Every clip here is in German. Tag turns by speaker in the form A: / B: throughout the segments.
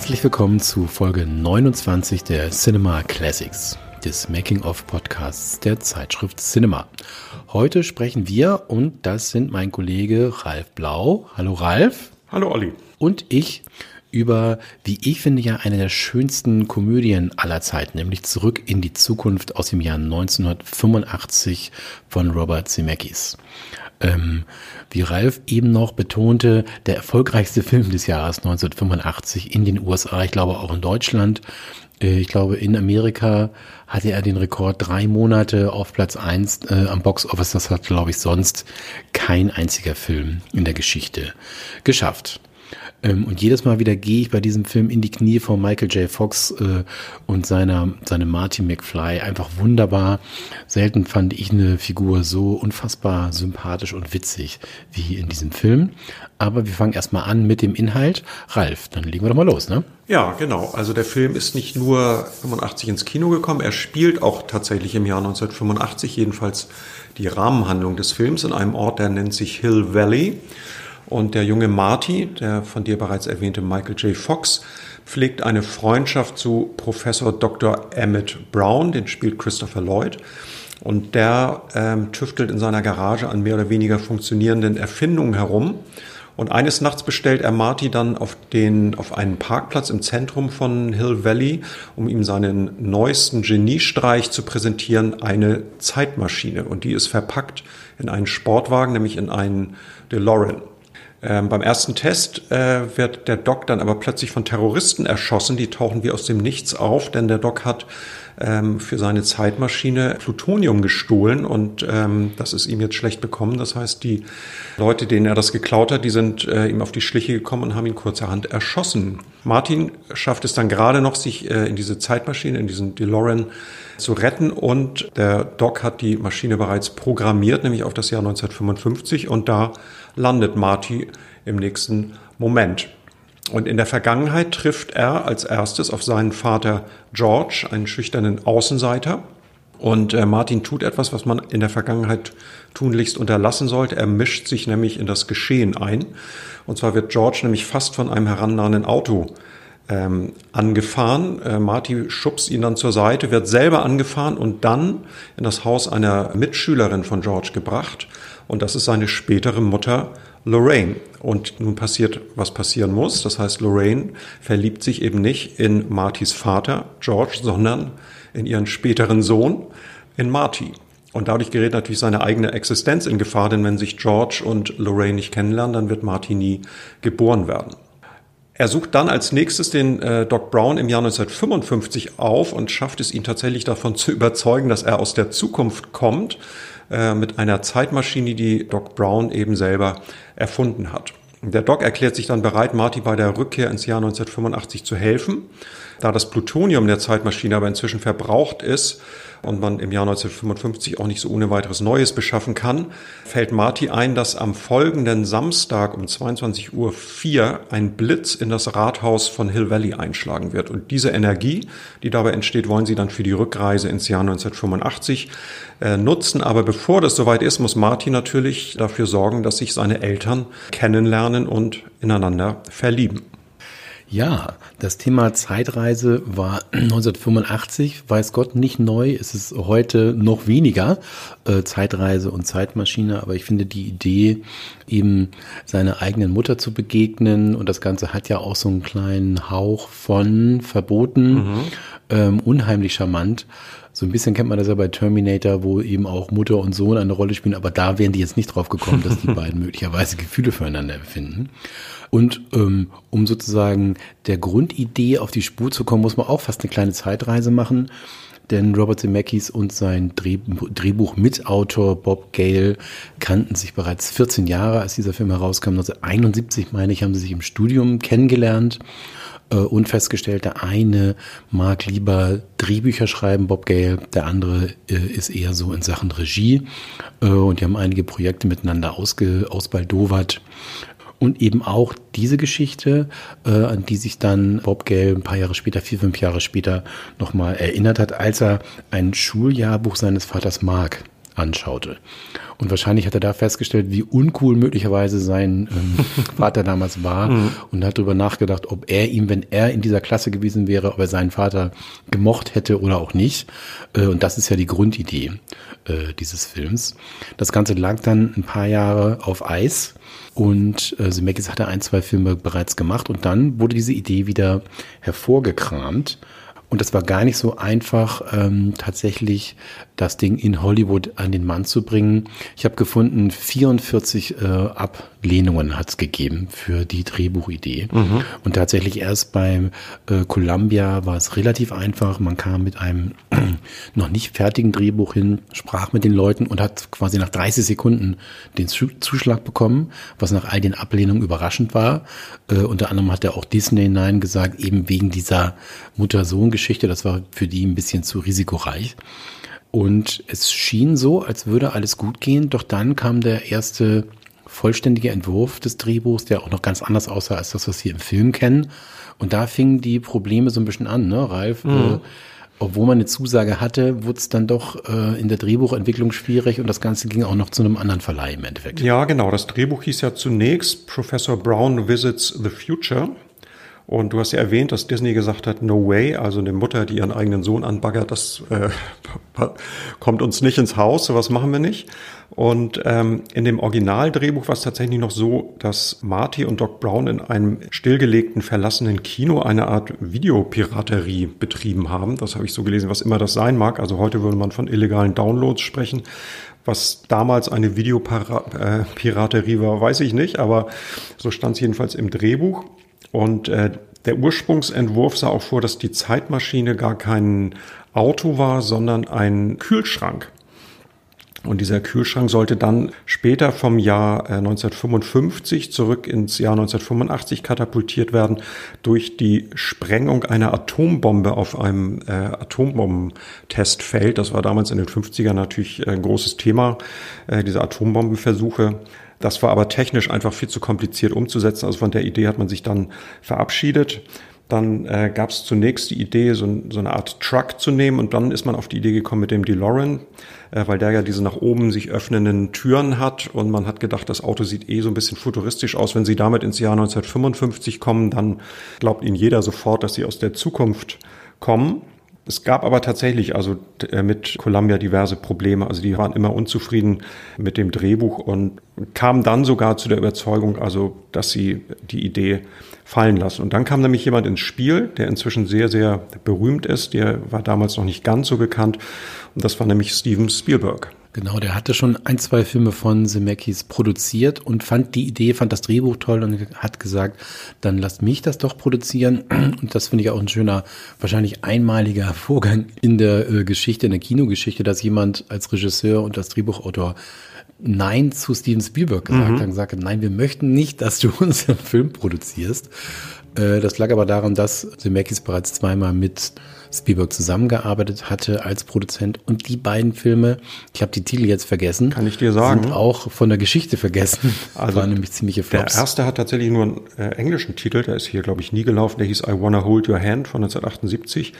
A: Herzlich willkommen zu Folge 29 der Cinema Classics, des Making-of-Podcasts der Zeitschrift Cinema. Heute sprechen wir, und das sind mein Kollege Ralf Blau. Hallo Ralf.
B: Hallo Olli.
A: Und ich über, wie ich finde, ja eine der schönsten Komödien aller Zeiten, nämlich Zurück in die Zukunft aus dem Jahr 1985 von Robert Zemeckis. Ähm, wie Ralf eben noch betonte, der erfolgreichste Film des Jahres 1985 in den USA, ich glaube auch in Deutschland. Äh, ich glaube, in Amerika hatte er den Rekord drei Monate auf Platz eins äh, am Box Office. Das hat, glaube ich, sonst kein einziger Film in der Geschichte geschafft. Ähm, und jedes Mal wieder gehe ich bei diesem Film in die Knie von Michael J. Fox äh, und seiner, seine Marty McFly. Einfach wunderbar. Selten fand ich eine Figur so unfassbar sympathisch und witzig wie in diesem Film. Aber wir fangen erstmal an mit dem Inhalt. Ralf, dann legen wir doch mal los, ne?
B: Ja, genau. Also der Film ist nicht nur 85 ins Kino gekommen, er spielt auch tatsächlich im Jahr 1985, jedenfalls die Rahmenhandlung des Films in einem Ort, der nennt sich Hill Valley. Und der junge Marty, der von dir bereits erwähnte Michael J. Fox, pflegt eine Freundschaft zu Professor Dr. Emmett Brown, den spielt Christopher Lloyd. Und der ähm, tüftelt in seiner Garage an mehr oder weniger funktionierenden Erfindungen herum. Und eines Nachts bestellt er Marty dann auf, den, auf einen Parkplatz im Zentrum von Hill Valley, um ihm seinen neuesten Geniestreich zu präsentieren, eine Zeitmaschine. Und die ist verpackt in einen Sportwagen, nämlich in einen DeLorean. Ähm, beim ersten Test äh, wird der Doc dann aber plötzlich von Terroristen erschossen. Die tauchen wie aus dem Nichts auf, denn der Doc hat ähm, für seine Zeitmaschine Plutonium gestohlen und ähm, das ist ihm jetzt schlecht bekommen. Das heißt, die Leute, denen er das geklaut hat, die sind äh, ihm auf die Schliche gekommen und haben ihn kurzerhand erschossen. Martin schafft es dann gerade noch, sich äh, in diese Zeitmaschine, in diesen DeLorean zu retten und der Doc hat die Maschine bereits programmiert, nämlich auf das Jahr 1955 und da landet Marty im nächsten Moment. Und in der Vergangenheit trifft er als erstes auf seinen Vater George, einen schüchternen Außenseiter. Und äh, Martin tut etwas, was man in der Vergangenheit tunlichst unterlassen sollte. Er mischt sich nämlich in das Geschehen ein. Und zwar wird George nämlich fast von einem herannahenden Auto ähm, angefahren. Äh, Marty schubst ihn dann zur Seite, wird selber angefahren und dann in das Haus einer Mitschülerin von George gebracht. Und das ist seine spätere Mutter Lorraine. Und nun passiert, was passieren muss. Das heißt, Lorraine verliebt sich eben nicht in Martys Vater, George, sondern in ihren späteren Sohn, in Marty. Und dadurch gerät natürlich seine eigene Existenz in Gefahr, denn wenn sich George und Lorraine nicht kennenlernen, dann wird Marty nie geboren werden. Er sucht dann als nächstes den äh, Doc Brown im Jahr 1955 auf und schafft es ihn tatsächlich davon zu überzeugen, dass er aus der Zukunft kommt äh, mit einer Zeitmaschine, die Doc Brown eben selber erfunden hat. Der Doc erklärt sich dann bereit, Marty bei der Rückkehr ins Jahr 1985 zu helfen. Da das Plutonium der Zeitmaschine aber inzwischen verbraucht ist, und man im Jahr 1955 auch nicht so ohne weiteres Neues beschaffen kann, fällt Marty ein, dass am folgenden Samstag um 22.04 Uhr ein Blitz in das Rathaus von Hill Valley einschlagen wird. Und diese Energie, die dabei entsteht, wollen sie dann für die Rückreise ins Jahr 1985 äh, nutzen. Aber bevor das soweit ist, muss Marty natürlich dafür sorgen, dass sich seine Eltern kennenlernen und ineinander verlieben.
A: Ja, das Thema Zeitreise war 1985, weiß Gott, nicht neu. Es ist heute noch weniger äh, Zeitreise und Zeitmaschine, aber ich finde die Idee, eben seiner eigenen Mutter zu begegnen und das Ganze hat ja auch so einen kleinen Hauch von verboten, mhm. ähm, unheimlich charmant. So ein bisschen kennt man das ja bei Terminator, wo eben auch Mutter und Sohn eine Rolle spielen, aber da wären die jetzt nicht drauf gekommen, dass die beiden möglicherweise Gefühle füreinander empfinden. Und ähm, um sozusagen der Grundidee auf die Spur zu kommen, muss man auch fast eine kleine Zeitreise machen. Denn Robert Zemeckis und sein Drehbuch-Mitautor Bob Gale kannten sich bereits 14 Jahre, als dieser Film herauskam. 1971, meine ich, haben sie sich im Studium kennengelernt äh, und festgestellt, der eine mag lieber Drehbücher schreiben, Bob Gale, der andere äh, ist eher so in Sachen Regie äh, und die haben einige Projekte miteinander ausge, ausbaldowert und eben auch diese Geschichte, äh, an die sich dann Bob Gale ein paar Jahre später, vier, fünf Jahre später nochmal erinnert hat, als er ein Schuljahrbuch seines Vaters mag anschaute. Und wahrscheinlich hat er da festgestellt, wie uncool möglicherweise sein ähm, Vater damals war mhm. und hat darüber nachgedacht, ob er ihm, wenn er in dieser Klasse gewesen wäre, ob er seinen Vater gemocht hätte oder auch nicht. Äh, und das ist ja die Grundidee äh, dieses Films. Das Ganze lag dann ein paar Jahre auf Eis und äh, Zemeckis hatte ein, zwei Filme bereits gemacht und dann wurde diese Idee wieder hervorgekramt. Und das war gar nicht so einfach, ähm, tatsächlich das Ding in Hollywood an den Mann zu bringen. Ich habe gefunden, 44 äh, Ablehnungen hat es gegeben für die Drehbuchidee. Mhm. Und tatsächlich erst beim äh, Columbia war es relativ einfach. Man kam mit einem noch nicht fertigen Drehbuch hin, sprach mit den Leuten und hat quasi nach 30 Sekunden den Zuschlag bekommen, was nach all den Ablehnungen überraschend war. Äh, unter anderem hat er auch Disney Nein gesagt, eben wegen dieser Mutter-Sohn-Geschichte. Das war für die ein bisschen zu risikoreich. Und es schien so, als würde alles gut gehen, doch dann kam der erste vollständige Entwurf des Drehbuchs, der auch noch ganz anders aussah als das, was wir im Film kennen. Und da fingen die Probleme so ein bisschen an, ne, Ralf? Mhm. Äh, obwohl man eine Zusage hatte, wurde es dann doch äh, in der Drehbuchentwicklung schwierig und das Ganze ging auch noch zu einem anderen Verleih im Endeffekt.
B: Ja, genau. Das Drehbuch hieß ja zunächst Professor Brown Visits the Future. Und du hast ja erwähnt, dass Disney gesagt hat, no way, also eine Mutter, die ihren eigenen Sohn anbaggert, das äh, kommt uns nicht ins Haus, sowas machen wir nicht. Und ähm, in dem Originaldrehbuch war es tatsächlich noch so, dass Marty und Doc Brown in einem stillgelegten, verlassenen Kino eine Art Videopiraterie betrieben haben. Das habe ich so gelesen, was immer das sein mag. Also heute würde man von illegalen Downloads sprechen. Was damals eine Videopiraterie war, weiß ich nicht, aber so stand es jedenfalls im Drehbuch. Und äh, der Ursprungsentwurf sah auch vor, dass die Zeitmaschine gar kein Auto war, sondern ein Kühlschrank. Und dieser Kühlschrank sollte dann später vom Jahr 1955 äh, zurück ins Jahr 1985 katapultiert werden durch die Sprengung einer Atombombe auf einem äh, Atombombentestfeld. Das war damals in den 50ern natürlich ein großes Thema, äh, diese Atombombenversuche. Das war aber technisch einfach viel zu kompliziert umzusetzen. Also von der Idee hat man sich dann verabschiedet. Dann äh, gab es zunächst die Idee, so, so, eine Art Truck zu nehmen und dann ist man auf die Idee gekommen mit dem DeLorean, äh, weil der ja diese nach oben sich öffnenden Türen hat und man hat gedacht, das Auto sieht eh so ein bisschen futuristisch aus. Wenn Sie damit ins Jahr 1955 kommen, dann glaubt Ihnen jeder sofort, dass Sie aus der Zukunft kommen. Es gab aber tatsächlich also äh, mit Columbia diverse Probleme. Also die waren immer unzufrieden mit dem Drehbuch und kamen dann sogar zu der Überzeugung, also dass sie die Idee fallen lassen. Und dann kam nämlich jemand ins Spiel, der inzwischen sehr, sehr berühmt ist. Der war damals noch nicht ganz so bekannt. Und das war nämlich Steven Spielberg.
A: Genau, der hatte schon ein, zwei Filme von Zemeckis produziert und fand die Idee, fand das Drehbuch toll und hat gesagt, dann lasst mich das doch produzieren. Und das finde ich auch ein schöner, wahrscheinlich einmaliger Vorgang in der äh, Geschichte, in der Kinogeschichte, dass jemand als Regisseur und als Drehbuchautor Nein zu Steven Spielberg gesagt mhm. hat und gesagt hat, nein, wir möchten nicht, dass du unseren Film produzierst. Äh, das lag aber daran, dass Zemeckis bereits zweimal mit Spielberg zusammengearbeitet hatte als Produzent und die beiden Filme, ich habe die Titel jetzt vergessen,
B: kann ich dir sagen,
A: sind auch von der Geschichte vergessen.
B: Also waren nämlich ziemliche Flops. Der erste hat tatsächlich nur einen äh, englischen Titel, der ist hier glaube ich nie gelaufen, der hieß I Wanna Hold Your Hand von 1978.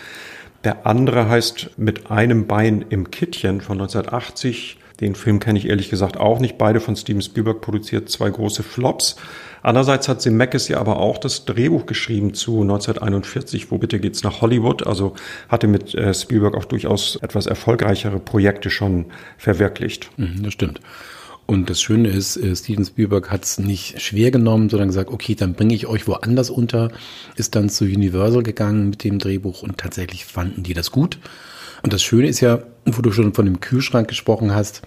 B: Der andere heißt Mit einem Bein im Kittchen von 1980. Den Film kenne ich ehrlich gesagt auch nicht. Beide von Steven Spielberg produziert, zwei große Flops. Andererseits hat Zemeckis ja aber auch das Drehbuch geschrieben zu 1941, wo bitte geht's nach Hollywood. Also hatte mit äh, Spielberg auch durchaus etwas erfolgreichere Projekte schon verwirklicht.
A: Mhm, das stimmt. Und das Schöne ist, äh, Steven Spielberg hat es nicht schwer genommen, sondern gesagt, okay, dann bringe ich euch woanders unter, ist dann zu Universal gegangen mit dem Drehbuch und tatsächlich fanden die das gut. Und das Schöne ist ja, wo du schon von dem Kühlschrank gesprochen hast,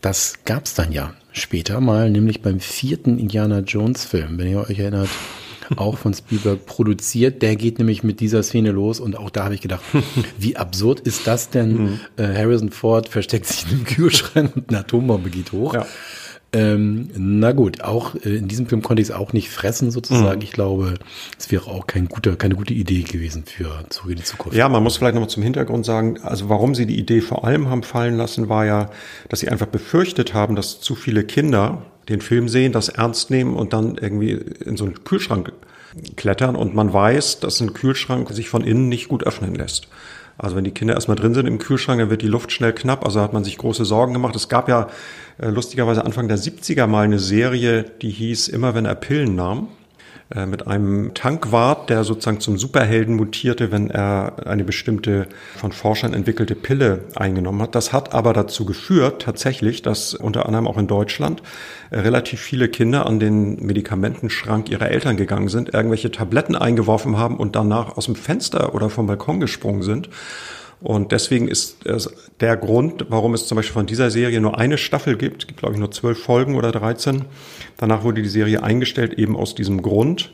A: das gab es dann ja später mal, nämlich beim vierten Indiana Jones Film, wenn ihr euch erinnert, auch von Spielberg produziert. Der geht nämlich mit dieser Szene los und auch da habe ich gedacht, wie absurd ist das denn? Mhm. Äh, Harrison Ford versteckt sich in einem Kühlschrank und eine Atombombe geht hoch. Ja. Ähm, na gut, auch äh, in diesem Film konnte ich es auch nicht fressen sozusagen. Mhm. Ich glaube, es wäre auch kein guter, keine gute Idee gewesen für Zurück in die Zukunft.
B: Ja, man muss vielleicht noch mal zum Hintergrund sagen, also warum sie die Idee vor allem haben fallen lassen, war ja, dass sie einfach befürchtet haben, dass zu viele Kinder den Film sehen, das ernst nehmen und dann irgendwie in so einen Kühlschrank klettern und man weiß, dass ein Kühlschrank sich von innen nicht gut öffnen lässt. Also wenn die Kinder erstmal drin sind im Kühlschrank, dann wird die Luft schnell knapp. Also hat man sich große Sorgen gemacht. Es gab ja äh, lustigerweise Anfang der 70er mal eine Serie, die hieß Immer wenn er Pillen nahm. Äh, mit einem Tankwart, der sozusagen zum Superhelden mutierte, wenn er eine bestimmte von Forschern entwickelte Pille eingenommen hat. Das hat aber dazu geführt, tatsächlich, dass unter anderem auch in Deutschland äh, relativ viele Kinder an den Medikamentenschrank ihrer Eltern gegangen sind, irgendwelche Tabletten eingeworfen haben und danach aus dem Fenster oder vom Balkon gesprungen sind. Und deswegen ist es der Grund, warum es zum Beispiel von dieser Serie nur eine Staffel gibt, gibt glaube ich nur zwölf Folgen oder 13. Danach wurde die Serie eingestellt, eben aus diesem Grund.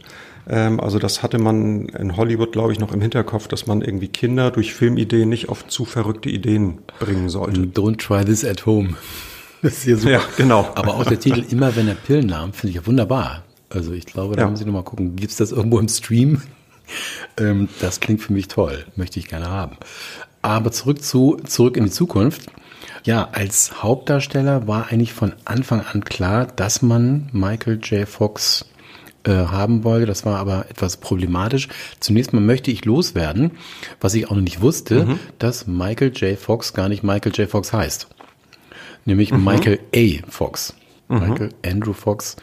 B: Ähm, also das hatte man in Hollywood, glaube ich, noch im Hinterkopf, dass man irgendwie Kinder durch Filmideen nicht auf zu verrückte Ideen bringen sollte.
A: Don't try this at home.
B: Das ist hier super. Ja, genau.
A: Aber auch der Titel Immer wenn er Pillen nahm, finde ich ja wunderbar. Also ich glaube, da ja. müssen Sie nochmal gucken, gibt es das irgendwo im Stream? Ähm, das klingt für mich toll, möchte ich gerne haben. Aber zurück zu Zurück in die Zukunft. Ja, als Hauptdarsteller war eigentlich von Anfang an klar, dass man Michael J. Fox äh, haben wollte. Das war aber etwas problematisch. Zunächst mal möchte ich loswerden, was ich auch noch nicht wusste, mhm. dass Michael J. Fox gar nicht Michael J. Fox heißt. Nämlich mhm. Michael A. Fox. Mhm. Michael Andrew Fox.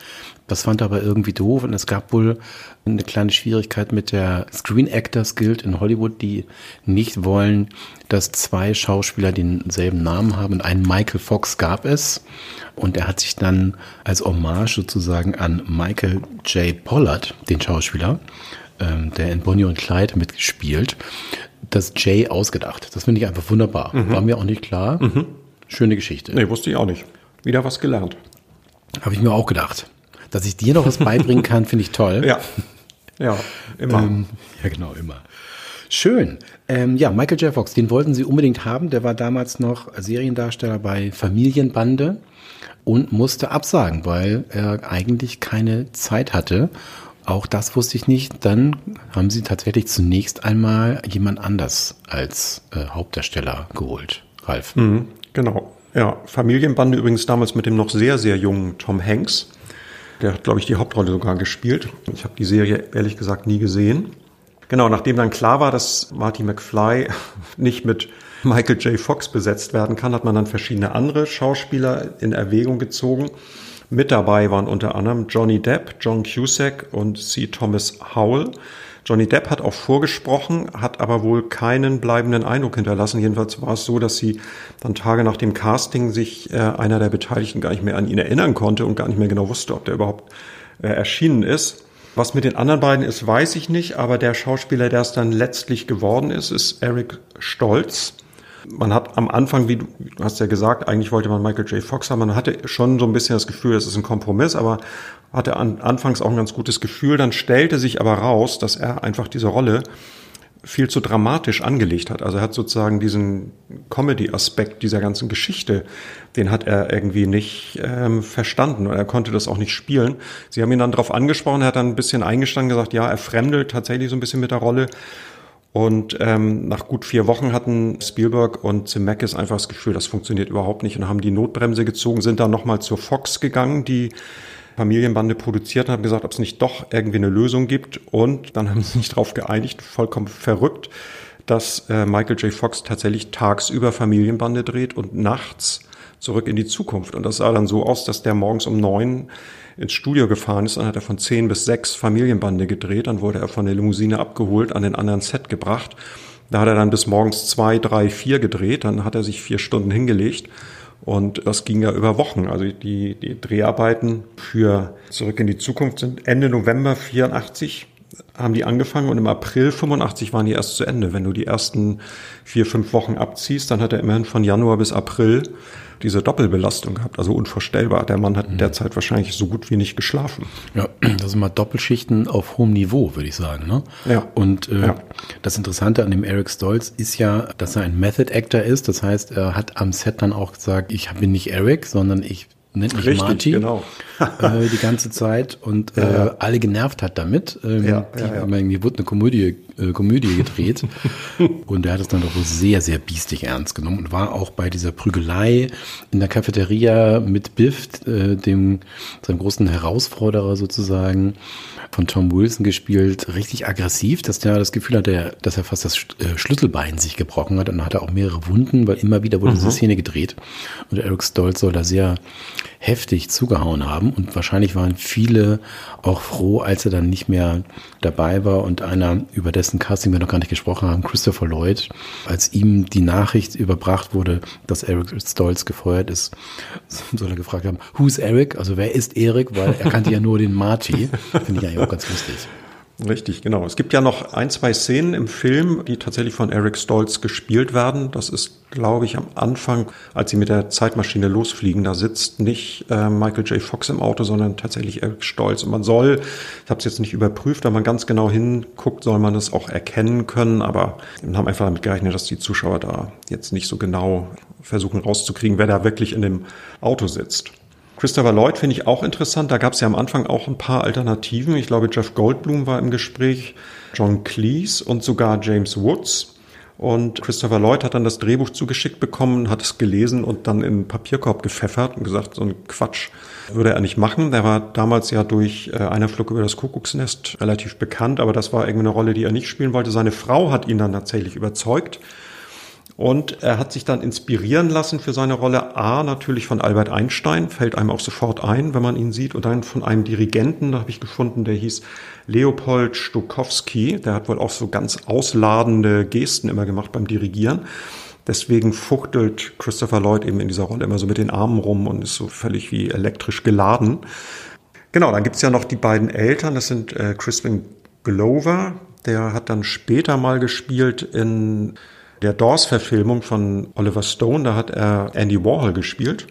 A: Das fand er aber irgendwie doof und es gab wohl eine kleine Schwierigkeit mit der Screen Actors Guild in Hollywood, die nicht wollen, dass zwei Schauspieler denselben Namen haben. Und einen Michael Fox gab es. Und er hat sich dann als Hommage sozusagen an Michael J. Pollard, den Schauspieler, ähm, der in Bonnie und Clyde mitgespielt, das J ausgedacht. Das finde ich einfach wunderbar. Mhm. War mir auch nicht klar. Mhm. Schöne Geschichte.
B: Nee, wusste ich auch nicht. Wieder was gelernt.
A: Habe ich mir auch gedacht. Dass ich dir noch was beibringen kann, finde ich toll.
B: Ja. Ja, immer. Ähm,
A: ja, genau, immer. Schön. Ähm, ja, Michael J. Fox, den wollten sie unbedingt haben. Der war damals noch Seriendarsteller bei Familienbande und musste absagen, weil er eigentlich keine Zeit hatte. Auch das wusste ich nicht. Dann haben sie tatsächlich zunächst einmal jemand anders als äh, Hauptdarsteller geholt. Ralf.
B: Mhm, genau. Ja, Familienbande übrigens damals mit dem noch sehr, sehr jungen Tom Hanks. Der hat, glaube ich, die Hauptrolle sogar gespielt. Ich habe die Serie ehrlich gesagt nie gesehen. Genau, nachdem dann klar war, dass Marty McFly nicht mit Michael J. Fox besetzt werden kann, hat man dann verschiedene andere Schauspieler in Erwägung gezogen. Mit dabei waren unter anderem Johnny Depp, John Cusack und C. Thomas Howell. Johnny Depp hat auch vorgesprochen, hat aber wohl keinen bleibenden Eindruck hinterlassen. Jedenfalls war es so, dass sie dann Tage nach dem Casting sich äh, einer der Beteiligten gar nicht mehr an ihn erinnern konnte und gar nicht mehr genau wusste, ob der überhaupt äh, erschienen ist. Was mit den anderen beiden ist, weiß ich nicht, aber der Schauspieler, der es dann letztlich geworden ist, ist Eric Stolz. Man hat am Anfang, wie du hast ja gesagt, eigentlich wollte man Michael J. Fox haben. Man hatte schon so ein bisschen das Gefühl, es ist ein Kompromiss, aber hatte an, anfangs auch ein ganz gutes Gefühl. Dann stellte sich aber raus, dass er einfach diese Rolle viel zu dramatisch angelegt hat. Also er hat sozusagen diesen Comedy-Aspekt dieser ganzen Geschichte, den hat er irgendwie nicht ähm, verstanden und er konnte das auch nicht spielen. Sie haben ihn dann darauf angesprochen, er hat dann ein bisschen eingestanden, gesagt, ja, er fremdelt tatsächlich so ein bisschen mit der Rolle. Und ähm, nach gut vier Wochen hatten Spielberg und Zemeckis einfach das Gefühl, das funktioniert überhaupt nicht und haben die Notbremse gezogen, sind dann nochmal zur Fox gegangen, die Familienbande produziert und haben gesagt, ob es nicht doch irgendwie eine Lösung gibt. Und dann haben sie sich darauf geeinigt, vollkommen verrückt, dass äh, Michael J. Fox tatsächlich tagsüber Familienbande dreht und nachts zurück in die Zukunft. Und das sah dann so aus, dass der morgens um neun ins Studio gefahren ist, dann hat er von zehn bis sechs Familienbande gedreht, dann wurde er von der Limousine abgeholt, an den anderen Set gebracht. Da hat er dann bis morgens zwei, drei, vier gedreht, dann hat er sich vier Stunden hingelegt. Und das ging ja über Wochen. Also die, die Dreharbeiten für Zurück in die Zukunft sind Ende November 84 haben die angefangen und im April 85 waren die erst zu Ende. Wenn du die ersten vier, fünf Wochen abziehst, dann hat er immerhin von Januar bis April diese Doppelbelastung gehabt. Also unvorstellbar. Der Mann hat mhm. derzeit wahrscheinlich so gut wie nicht geschlafen.
A: Ja, das sind mal Doppelschichten auf hohem Niveau, würde ich sagen. Ne?
B: Ja.
A: Und äh,
B: ja.
A: das Interessante an dem Eric Stolz ist ja, dass er ein Method Actor ist. Das heißt, er hat am Set dann auch gesagt, ich bin nicht Eric, sondern ich nennt mich
B: Richtig,
A: Marty
B: genau.
A: äh, die ganze Zeit und äh, alle genervt hat damit. Ähm,
B: ja,
A: die,
B: ja, ja.
A: Irgendwie wurde eine Komödie äh, Komödie gedreht. und er hat es dann doch sehr, sehr biestig ernst genommen und war auch bei dieser Prügelei in der Cafeteria mit Biff, äh, dem seinem großen Herausforderer sozusagen, von Tom Wilson gespielt, richtig aggressiv, dass der das Gefühl hatte, dass er fast das äh, Schlüsselbein sich gebrochen hat und dann hat er auch mehrere Wunden, weil immer wieder wurde mhm. diese Szene gedreht. Und Eric Stolz soll da sehr heftig zugehauen haben. Und wahrscheinlich waren viele auch froh, als er dann nicht mehr dabei war und einer, über dessen Casting wir noch gar nicht gesprochen haben, Christopher Lloyd, als ihm die Nachricht überbracht wurde, dass Eric Stolz gefeuert ist, soll er gefragt haben, who's Eric? Also wer ist Eric? Weil er kannte ja nur den Marty. Finde ich eigentlich auch ganz lustig.
B: Richtig, genau. Es gibt ja noch ein, zwei Szenen im Film, die tatsächlich von Eric Stolz gespielt werden. Das ist, glaube ich, am Anfang, als sie mit der Zeitmaschine losfliegen. Da sitzt nicht äh, Michael J. Fox im Auto, sondern tatsächlich Eric Stolz. Und man soll, ich habe es jetzt nicht überprüft, wenn man ganz genau hinguckt, soll man es auch erkennen können. Aber wir haben einfach damit gerechnet, dass die Zuschauer da jetzt nicht so genau versuchen rauszukriegen, wer da wirklich in dem Auto sitzt. Christopher Lloyd finde ich auch interessant. Da gab es ja am Anfang auch ein paar Alternativen. Ich glaube, Jeff Goldblum war im Gespräch, John Cleese und sogar James Woods. Und Christopher Lloyd hat dann das Drehbuch zugeschickt bekommen, hat es gelesen und dann in den Papierkorb gepfeffert und gesagt, so ein Quatsch würde er nicht machen. Der war damals ja durch äh, einer Flug über das Kuckucksnest relativ bekannt, aber das war irgendwie eine Rolle, die er nicht spielen wollte. Seine Frau hat ihn dann tatsächlich überzeugt und er hat sich dann inspirieren lassen für seine Rolle. A natürlich von Albert Einstein, fällt einem auch sofort ein, wenn man ihn sieht, und dann von einem Dirigenten, da habe ich gefunden, der hieß Leopold Stokowski, der hat wohl auch so ganz ausladende Gesten immer gemacht beim Dirigieren. Deswegen fuchtelt Christopher Lloyd eben in dieser Rolle immer so mit den Armen rum und ist so völlig wie elektrisch geladen. Genau, dann gibt's ja noch die beiden Eltern, das sind äh, Crispin Glover, der hat dann später mal gespielt in der Doors-Verfilmung von Oliver Stone, da hat er Andy Warhol gespielt.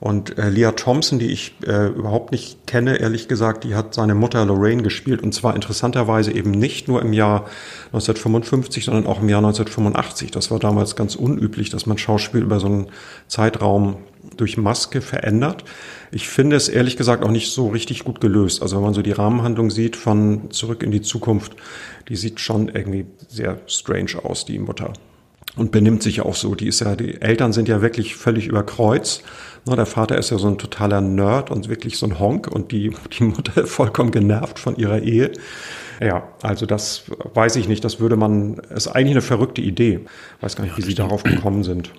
B: Und äh, Leah Thompson, die ich äh, überhaupt nicht kenne, ehrlich gesagt, die hat seine Mutter Lorraine gespielt. Und zwar interessanterweise eben nicht nur im Jahr 1955, sondern auch im Jahr 1985. Das war damals ganz unüblich, dass man Schauspiel über so einen Zeitraum durch Maske verändert. Ich finde es ehrlich gesagt auch nicht so richtig gut gelöst. Also wenn man so die Rahmenhandlung sieht von Zurück in die Zukunft, die sieht schon irgendwie sehr strange aus, die Mutter und benimmt sich auch so. Die ist ja, die Eltern sind ja wirklich völlig über Kreuz. Na, der Vater ist ja so ein totaler Nerd und wirklich so ein Honk und die, die Mutter vollkommen genervt von ihrer Ehe. Ja, also das weiß ich nicht. Das würde man, ist eigentlich eine verrückte Idee. Weiß gar nicht, wie sie darauf gekommen sind.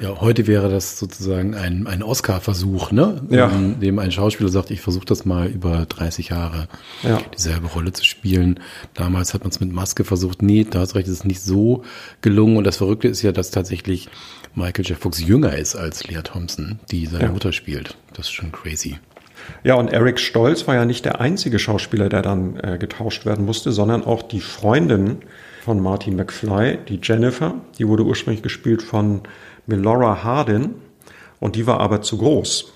A: Ja, heute wäre das sozusagen ein, ein Oscar-Versuch, ne?
B: Ja.
A: In dem ein Schauspieler sagt, ich versuche das mal über 30 Jahre ja. dieselbe Rolle zu spielen. Damals hat man es mit Maske versucht. Nee, da hast recht, es ist nicht so gelungen. Und das Verrückte ist ja, dass tatsächlich Michael J. Fox jünger ist als Leah Thompson, die seine ja. Mutter spielt. Das ist schon crazy.
B: Ja, und Eric Stolz war ja nicht der einzige Schauspieler, der dann äh, getauscht werden musste, sondern auch die Freundin von Martin McFly, die Jennifer, die wurde ursprünglich gespielt von Melora Hardin und die war aber zu groß.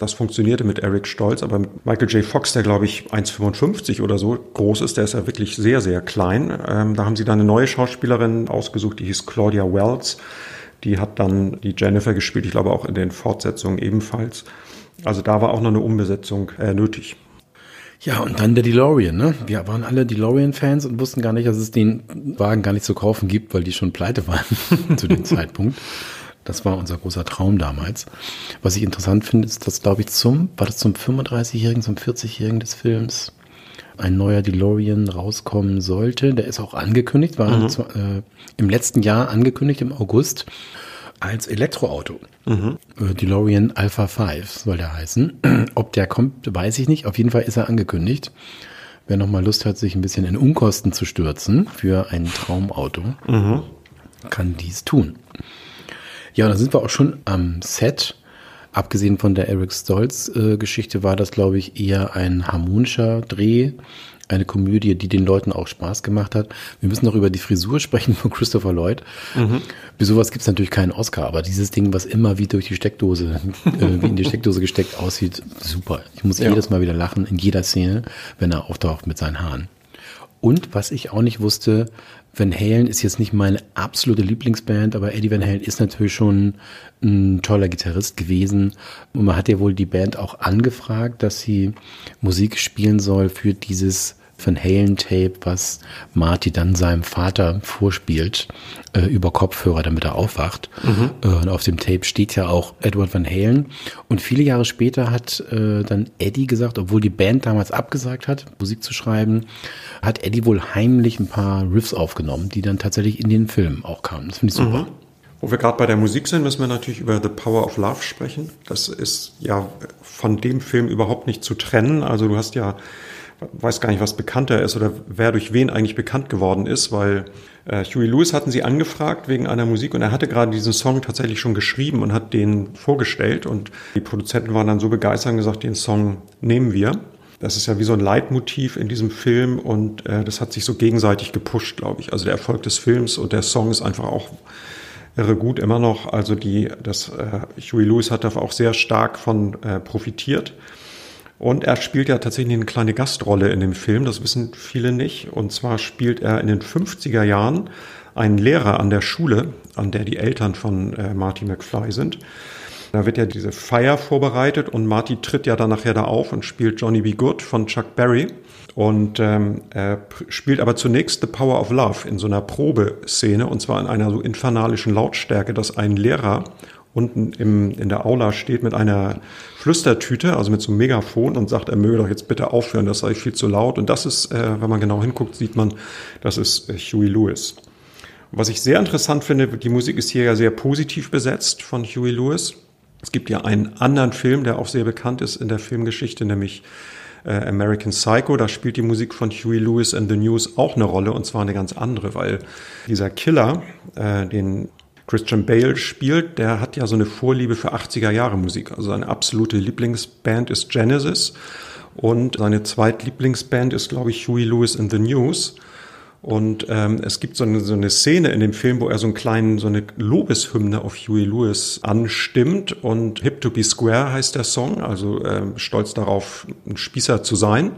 B: Das funktionierte mit Eric Stolz, aber mit Michael J. Fox, der glaube ich 1,55 oder so groß ist, der ist ja wirklich sehr, sehr klein. Ähm, da haben sie dann eine neue Schauspielerin ausgesucht, die hieß Claudia Wells. Die hat dann die Jennifer gespielt, ich glaube auch in den Fortsetzungen ebenfalls. Also da war auch noch eine Umbesetzung äh, nötig.
A: Ja, und dann der DeLorean, ne? Wir waren alle DeLorean-Fans und wussten gar nicht, dass es den Wagen gar nicht zu kaufen gibt, weil die schon pleite waren zu dem Zeitpunkt. Das war unser großer Traum damals. Was ich interessant finde, ist, dass, glaube ich, zum, war das zum 35-Jährigen, zum 40-Jährigen des Films, ein neuer DeLorean rauskommen sollte. Der ist auch angekündigt, war mhm. äh, im letzten Jahr angekündigt, im August, als Elektroauto. Mhm. Äh, DeLorean Alpha 5 soll der heißen. Ob der kommt, weiß ich nicht. Auf jeden Fall ist er angekündigt. Wer nochmal Lust hat, sich ein bisschen in Unkosten zu stürzen für ein Traumauto, mhm. kann dies tun. Ja, da sind wir auch schon am Set. Abgesehen von der Eric Stolz-Geschichte äh, war das, glaube ich, eher ein harmonischer Dreh. Eine Komödie, die den Leuten auch Spaß gemacht hat. Wir müssen noch über die Frisur sprechen von Christopher Lloyd. Mhm. Für sowas gibt es natürlich keinen Oscar, aber dieses Ding, was immer wie durch die Steckdose, äh, wie in die Steckdose gesteckt aussieht, super. Ich muss ja. jedes Mal wieder lachen in jeder Szene, wenn er auftaucht mit seinen Haaren. Und was ich auch nicht wusste, Van Halen ist jetzt nicht meine absolute Lieblingsband, aber Eddie Van Halen ist natürlich schon ein toller Gitarrist gewesen. Und man hat ja wohl die Band auch angefragt, dass sie Musik spielen soll für dieses Van Halen-Tape, was Marty dann seinem Vater vorspielt, äh, über Kopfhörer, damit er aufwacht. Mhm. Äh, und auf dem Tape steht ja auch Edward Van Halen. Und viele Jahre später hat äh, dann Eddie gesagt, obwohl die Band damals abgesagt hat, Musik zu schreiben, hat Eddie wohl heimlich ein paar Riffs aufgenommen, die dann tatsächlich in den Film auch kamen. Das finde ich super. Mhm.
B: Wo wir gerade bei der Musik sind, müssen wir natürlich über The Power of Love sprechen. Das ist ja von dem Film überhaupt nicht zu trennen. Also du hast ja, weiß gar nicht, was bekannter ist oder wer durch wen eigentlich bekannt geworden ist, weil äh, Huey Lewis hatten sie angefragt wegen einer Musik und er hatte gerade diesen Song tatsächlich schon geschrieben und hat den vorgestellt und die Produzenten waren dann so begeistert und gesagt, den Song nehmen wir. Das ist ja wie so ein Leitmotiv in diesem Film und äh, das hat sich so gegenseitig gepusht, glaube ich. Also der Erfolg des Films und der Song ist einfach auch irre gut immer noch. Also die, das äh, Huey Lewis hat da auch sehr stark von äh, profitiert. Und er spielt ja tatsächlich eine kleine Gastrolle in dem Film, das wissen viele nicht. Und zwar spielt er in den 50er Jahren einen Lehrer an der Schule, an der die Eltern von äh, Marty McFly sind. Da wird ja diese Feier vorbereitet und Marty tritt ja dann nachher da auf und spielt Johnny B. Good von Chuck Berry. Und ähm, er spielt aber zunächst The Power of Love in so einer Probeszene und zwar in einer so infernalischen Lautstärke, dass ein Lehrer unten im, in der Aula steht mit einer Flüstertüte, also mit so einem Megafon und sagt, er möge doch jetzt bitte aufhören, das sei viel zu laut. Und das ist, äh, wenn man genau hinguckt, sieht man, das ist äh, Huey Lewis. Was ich sehr interessant finde, die Musik ist hier ja sehr positiv besetzt von Huey Lewis. Es gibt ja einen anderen Film, der auch sehr bekannt ist in der Filmgeschichte, nämlich äh, American Psycho. Da spielt die Musik von Huey Lewis and the News auch eine Rolle und zwar eine ganz andere, weil dieser Killer, äh, den Christian Bale spielt, der hat ja so eine Vorliebe für 80er Jahre Musik. Also seine absolute Lieblingsband ist Genesis und seine zweitlieblingsband ist, glaube ich, Huey Lewis and the News. Und ähm, es gibt so eine, so eine Szene in dem Film, wo er so einen kleinen, so eine Lobeshymne auf Huey Lewis anstimmt. Und Hip to be Square heißt der Song, also ähm, stolz darauf, ein Spießer zu sein.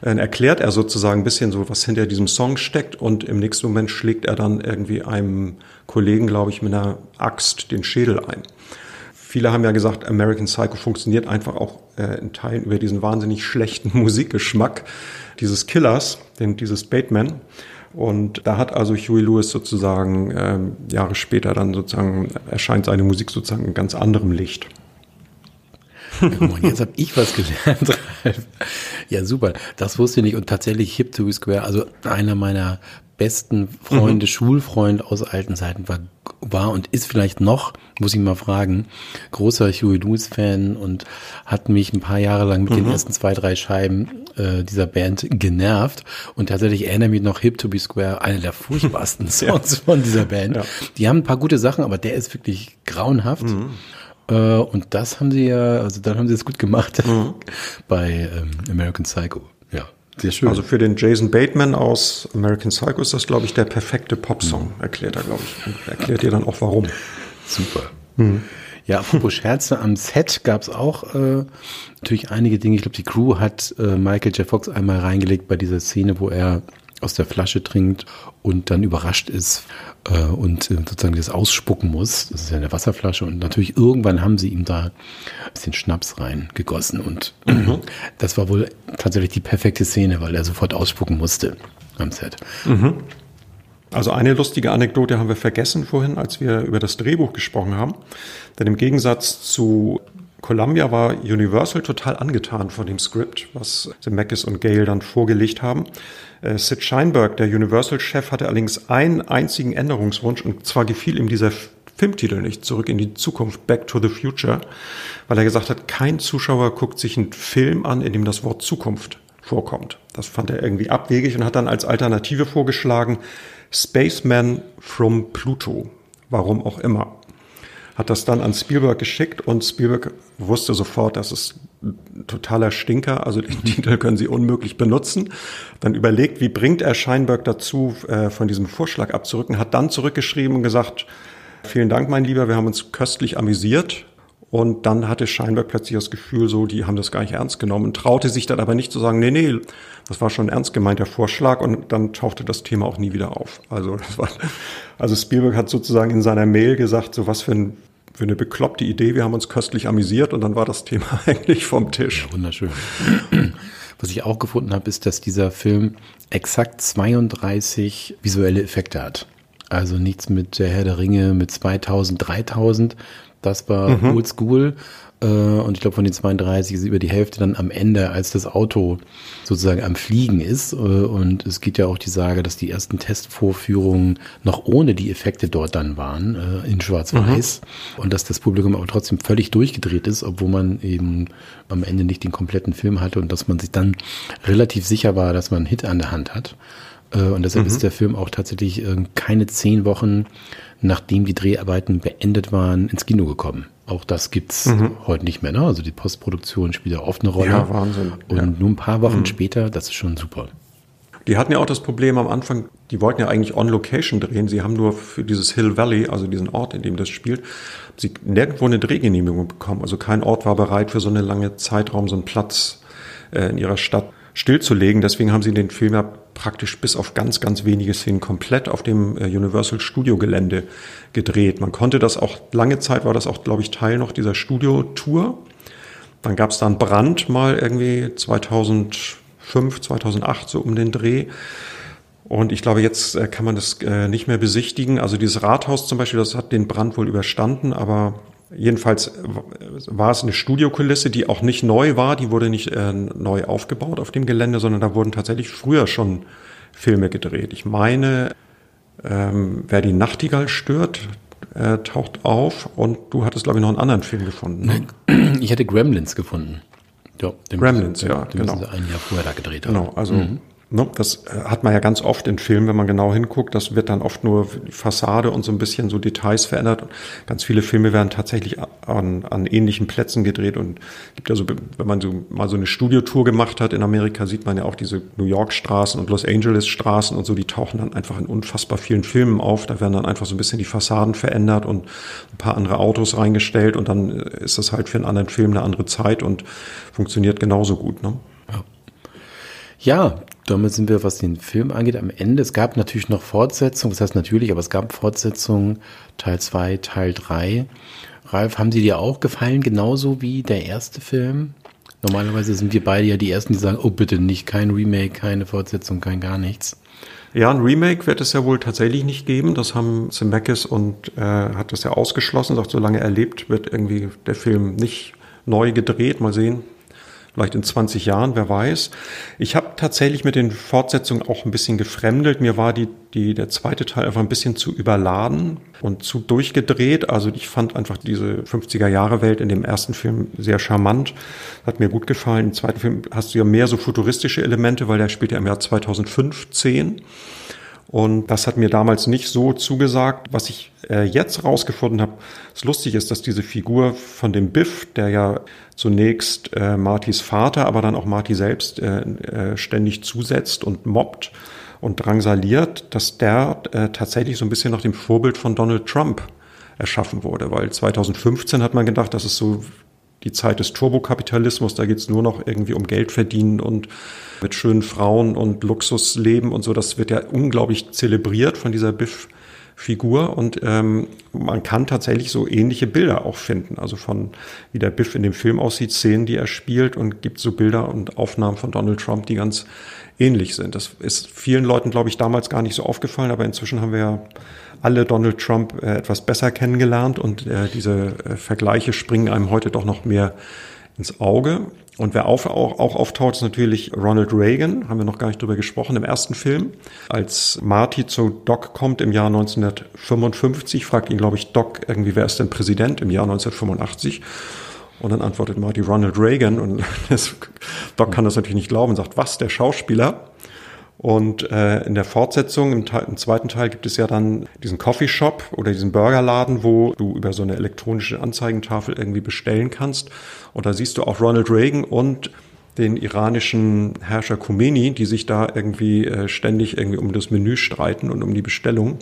B: Dann erklärt er sozusagen ein bisschen so, was hinter diesem Song steckt. Und im nächsten Moment schlägt er dann irgendwie einem Kollegen, glaube ich, mit einer Axt den Schädel ein. Viele haben ja gesagt, American Psycho funktioniert einfach auch äh, in Teilen über diesen wahnsinnig schlechten Musikgeschmack dieses Killers, den, dieses Bateman. Und da hat also Huey Lewis sozusagen ähm, Jahre später dann sozusagen erscheint seine Musik sozusagen in ganz anderem Licht.
A: Jetzt habe ich was gelernt. ja, super. Das wusste ich nicht. Und tatsächlich Hip to Square, also einer meiner besten Freunde, mhm. Schulfreund aus alten Zeiten war, war und ist vielleicht noch, muss ich mal fragen, großer Huey Lewis-Fan und hat mich ein paar Jahre lang mit mhm. den ersten zwei, drei Scheiben äh, dieser Band genervt. Und tatsächlich erinnere mich noch Hip to be Square, einer der furchtbarsten Songs ja. von dieser Band. Ja. Die haben ein paar gute Sachen, aber der ist wirklich grauenhaft. Mhm. Äh, und das haben sie ja, also dann haben sie es gut gemacht mhm. bei ähm, American Psycho.
B: Sehr schön. Also für den Jason Bateman aus American Psycho ist das, glaube ich, der perfekte Popsong, mhm. erklärt er, glaube ich. Und erklärt dir dann auch warum.
A: Super. Mhm. Ja, apropos Scherze, am Set gab es auch äh, natürlich einige Dinge. Ich glaube, die Crew hat äh, Michael J. Fox einmal reingelegt bei dieser Szene, wo er aus der Flasche trinkt und dann überrascht ist äh, und äh, sozusagen das ausspucken muss. Das ist ja eine Wasserflasche und natürlich irgendwann haben sie ihm da ein bisschen Schnaps reingegossen und mhm. das war wohl tatsächlich die perfekte Szene, weil er sofort ausspucken musste am Set. Mhm.
B: Also eine lustige Anekdote haben wir vergessen vorhin, als wir über das Drehbuch gesprochen haben. Denn im Gegensatz zu Columbia war Universal total angetan von dem Skript, was Zemeckis und Gale dann vorgelegt haben. Äh, Sid Sheinberg, der Universal-Chef, hatte allerdings einen einzigen Änderungswunsch und zwar gefiel ihm dieser Filmtitel nicht, Zurück in die Zukunft, Back to the Future, weil er gesagt hat, kein Zuschauer guckt sich einen Film an, in dem das Wort Zukunft vorkommt. Das fand er irgendwie abwegig und hat dann als Alternative vorgeschlagen, Spaceman from Pluto. Warum auch immer hat das dann an Spielberg geschickt und Spielberg wusste sofort, dass es totaler Stinker, also den Titel können sie unmöglich benutzen. Dann überlegt, wie bringt er Scheinberg dazu, äh, von diesem Vorschlag abzurücken, hat dann zurückgeschrieben und gesagt, vielen Dank, mein Lieber, wir haben uns köstlich amüsiert. Und dann hatte Scheinberg plötzlich das Gefühl, so, die haben das gar nicht ernst genommen, traute sich dann aber nicht zu sagen, nee, nee, das war schon ernst gemeinter Vorschlag und dann tauchte das Thema auch nie wieder auf. Also, das war, also Spielberg hat sozusagen in seiner Mail gesagt, so was für ein für eine bekloppte Idee. Wir haben uns köstlich amüsiert und dann war das Thema eigentlich vom Tisch.
A: Ja, wunderschön. Was ich auch gefunden habe, ist, dass dieser Film exakt 32 visuelle Effekte hat. Also nichts mit der Herr der Ringe mit 2000, 3000. Das war mhm. oldschool. Äh, und ich glaube, von den 32 ist über die Hälfte dann am Ende, als das Auto sozusagen am Fliegen ist. Äh, und es geht ja auch die Sage, dass die ersten Testvorführungen noch ohne die Effekte dort dann waren, äh, in Schwarz-Weiß. Mhm. Und dass das Publikum aber trotzdem völlig durchgedreht ist, obwohl man eben am Ende nicht den kompletten Film hatte und dass man sich dann relativ sicher war, dass man einen Hit an der Hand hat. Und deshalb mhm. ist der Film auch tatsächlich keine zehn Wochen, nachdem die Dreharbeiten beendet waren, ins Kino gekommen. Auch das gibt's mhm. heute nicht mehr. Ne? Also die Postproduktion spielt ja oft eine Rolle.
B: Ja, Wahnsinn.
A: Und
B: ja.
A: nur ein paar Wochen mhm. später, das ist schon super.
B: Die hatten ja auch das Problem am Anfang, die wollten ja eigentlich on Location drehen. Sie haben nur für dieses Hill Valley, also diesen Ort, in dem das spielt, sie nirgendwo eine Drehgenehmigung bekommen. Also kein Ort war bereit für so eine lange Zeitraum, so einen Platz äh, in ihrer Stadt stillzulegen. Deswegen haben sie den Film ja praktisch bis auf ganz, ganz wenige Szenen komplett auf dem äh, Universal Studio Gelände gedreht. Man konnte das auch, lange Zeit war das auch, glaube ich, Teil noch dieser Studio-Tour. Dann gab es da einen Brand mal irgendwie 2005, 2008 so um den Dreh. Und ich glaube, jetzt äh, kann man das äh, nicht mehr besichtigen. Also dieses Rathaus zum Beispiel, das hat den Brand wohl überstanden, aber Jedenfalls war es eine Studiokulisse, die auch nicht neu war, die wurde nicht äh, neu aufgebaut auf dem Gelände, sondern da wurden tatsächlich früher schon Filme gedreht. Ich meine, ähm, wer die Nachtigall stört, äh, taucht auf und du hattest, glaube ich, noch einen anderen Film gefunden.
A: Ne? Ich hatte Gremlins gefunden.
B: Ja, Gremlins, ja,
A: den genau. Ein Jahr vorher da gedreht
B: haben. Genau, also mhm. Ne, das äh, hat man ja ganz oft in Filmen, wenn man genau hinguckt. Das wird dann oft nur Fassade und so ein bisschen so Details verändert. Ganz viele Filme werden tatsächlich an, an ähnlichen Plätzen gedreht und gibt ja so, wenn man so mal so eine Studiotour gemacht hat in Amerika, sieht man ja auch diese New York Straßen und Los Angeles Straßen und so. Die tauchen dann einfach in unfassbar vielen Filmen auf. Da werden dann einfach so ein bisschen die Fassaden verändert und ein paar andere Autos reingestellt und dann ist das halt für einen anderen Film eine andere Zeit und funktioniert genauso gut. Ne?
A: Ja. Damit sind wir, was den Film angeht, am Ende. Es gab natürlich noch Fortsetzungen, das heißt natürlich, aber es gab Fortsetzungen, Teil 2, Teil 3. Ralf, haben sie dir auch gefallen, genauso wie der erste Film? Normalerweise sind wir beide ja die Ersten, die sagen, oh bitte nicht, kein Remake, keine Fortsetzung, kein gar nichts.
B: Ja, ein Remake wird es ja wohl tatsächlich nicht geben. Das haben Zemeckis und äh, hat das ja ausgeschlossen, sagt, solange er lebt, wird irgendwie der Film nicht neu gedreht. Mal sehen, vielleicht in 20 Jahren, wer weiß. Ich habe tatsächlich mit den Fortsetzungen auch ein bisschen gefremdelt. Mir war die, die, der zweite Teil einfach ein bisschen zu überladen und zu durchgedreht. Also ich fand einfach diese 50er Jahre Welt in dem ersten Film sehr charmant. Hat mir gut gefallen. Im zweiten Film hast du ja mehr so futuristische Elemente, weil der spielt ja im Jahr 2015. Und das hat mir damals nicht so zugesagt. Was ich äh, jetzt rausgefunden habe, das lustig ist, dass diese Figur von dem Biff, der ja zunächst äh, Martys Vater, aber dann auch Marty selbst äh, äh, ständig zusetzt und mobbt und drangsaliert, dass der äh, tatsächlich so ein bisschen nach dem Vorbild von Donald Trump erschaffen wurde. Weil 2015 hat man gedacht, das ist so die Zeit des Turbokapitalismus, da geht's nur noch irgendwie um Geld verdienen und mit schönen Frauen und Luxusleben und so. Das wird ja unglaublich zelebriert von dieser Biff. Figur und ähm, man kann tatsächlich so ähnliche Bilder auch finden. Also von wie der Biff in dem Film aussieht, Szenen, die er spielt und gibt so Bilder und Aufnahmen von Donald Trump, die ganz ähnlich sind. Das ist vielen Leuten, glaube ich, damals gar nicht so aufgefallen, aber inzwischen haben wir ja alle Donald Trump äh, etwas besser kennengelernt und äh, diese äh, Vergleiche springen einem heute doch noch mehr ins Auge. Und wer auf, auch, auch auftaucht, ist natürlich Ronald Reagan, haben wir noch gar nicht drüber gesprochen, im ersten Film. Als Marty zu Doc kommt im Jahr 1955, fragt ihn, glaube ich, Doc irgendwie, wer ist denn Präsident im Jahr 1985? Und dann antwortet Marty Ronald Reagan und das, Doc kann das natürlich nicht glauben und sagt, was, der Schauspieler? Und äh, in der Fortsetzung, im, im, zweiten Teil, gibt es ja dann diesen Coffeeshop oder diesen Burgerladen, wo du über so eine elektronische Anzeigentafel irgendwie bestellen kannst. Und da siehst du auch Ronald Reagan und den iranischen Herrscher Khomeini, die sich da irgendwie äh, ständig irgendwie um das Menü streiten und um die Bestellung.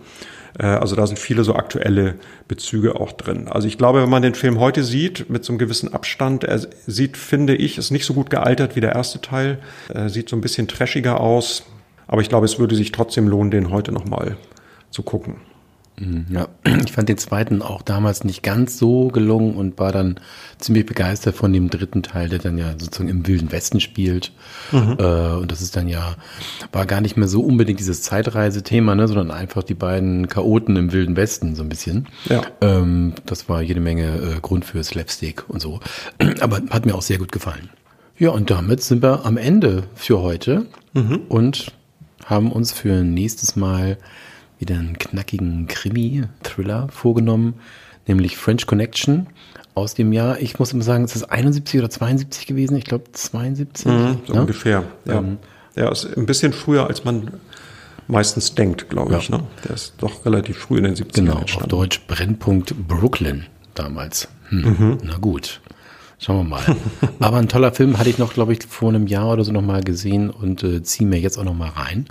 B: Äh, also da sind viele so aktuelle Bezüge auch drin. Also ich glaube, wenn man den Film heute sieht, mit so einem gewissen Abstand, er sieht, finde ich, ist nicht so gut gealtert wie der erste Teil. Er sieht so ein bisschen trashiger aus aber ich glaube, es würde sich trotzdem lohnen, den heute nochmal zu gucken.
A: Mhm, ja, ich fand den zweiten auch damals nicht ganz so gelungen und war dann ziemlich begeistert von dem dritten Teil, der dann ja sozusagen im Wilden Westen spielt. Mhm. Äh, und das ist dann ja, war gar nicht mehr so unbedingt dieses Zeitreisethema, ne, sondern einfach die beiden Chaoten im Wilden Westen so ein bisschen. Ja. Ähm, das war jede Menge äh, Grund für Slapstick und so. Aber hat mir auch sehr gut gefallen. Ja, und damit sind wir am Ende für heute mhm. und haben uns für nächstes Mal wieder einen knackigen Krimi-Thriller vorgenommen, nämlich French Connection aus dem Jahr, ich muss immer sagen, es ist 71 oder 72 gewesen, ich glaube 72. Mhm,
B: so ne? ungefähr, ja. Ähm, ja, ist ein bisschen früher, als man meistens denkt, glaube ja. ich. Ne? Der ist doch relativ früh in den 70ern
A: Genau, entstanden. auf Deutsch Brennpunkt Brooklyn damals. Hm. Mhm. Na gut, schauen wir mal. Aber ein toller Film hatte ich noch, glaube ich, vor einem Jahr oder so noch mal gesehen und äh, ziehe mir jetzt auch noch mal rein.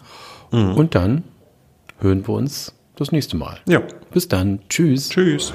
A: Mhm. Und dann hören wir uns das nächste Mal.
B: Ja.
A: Bis dann. Tschüss.
B: Tschüss.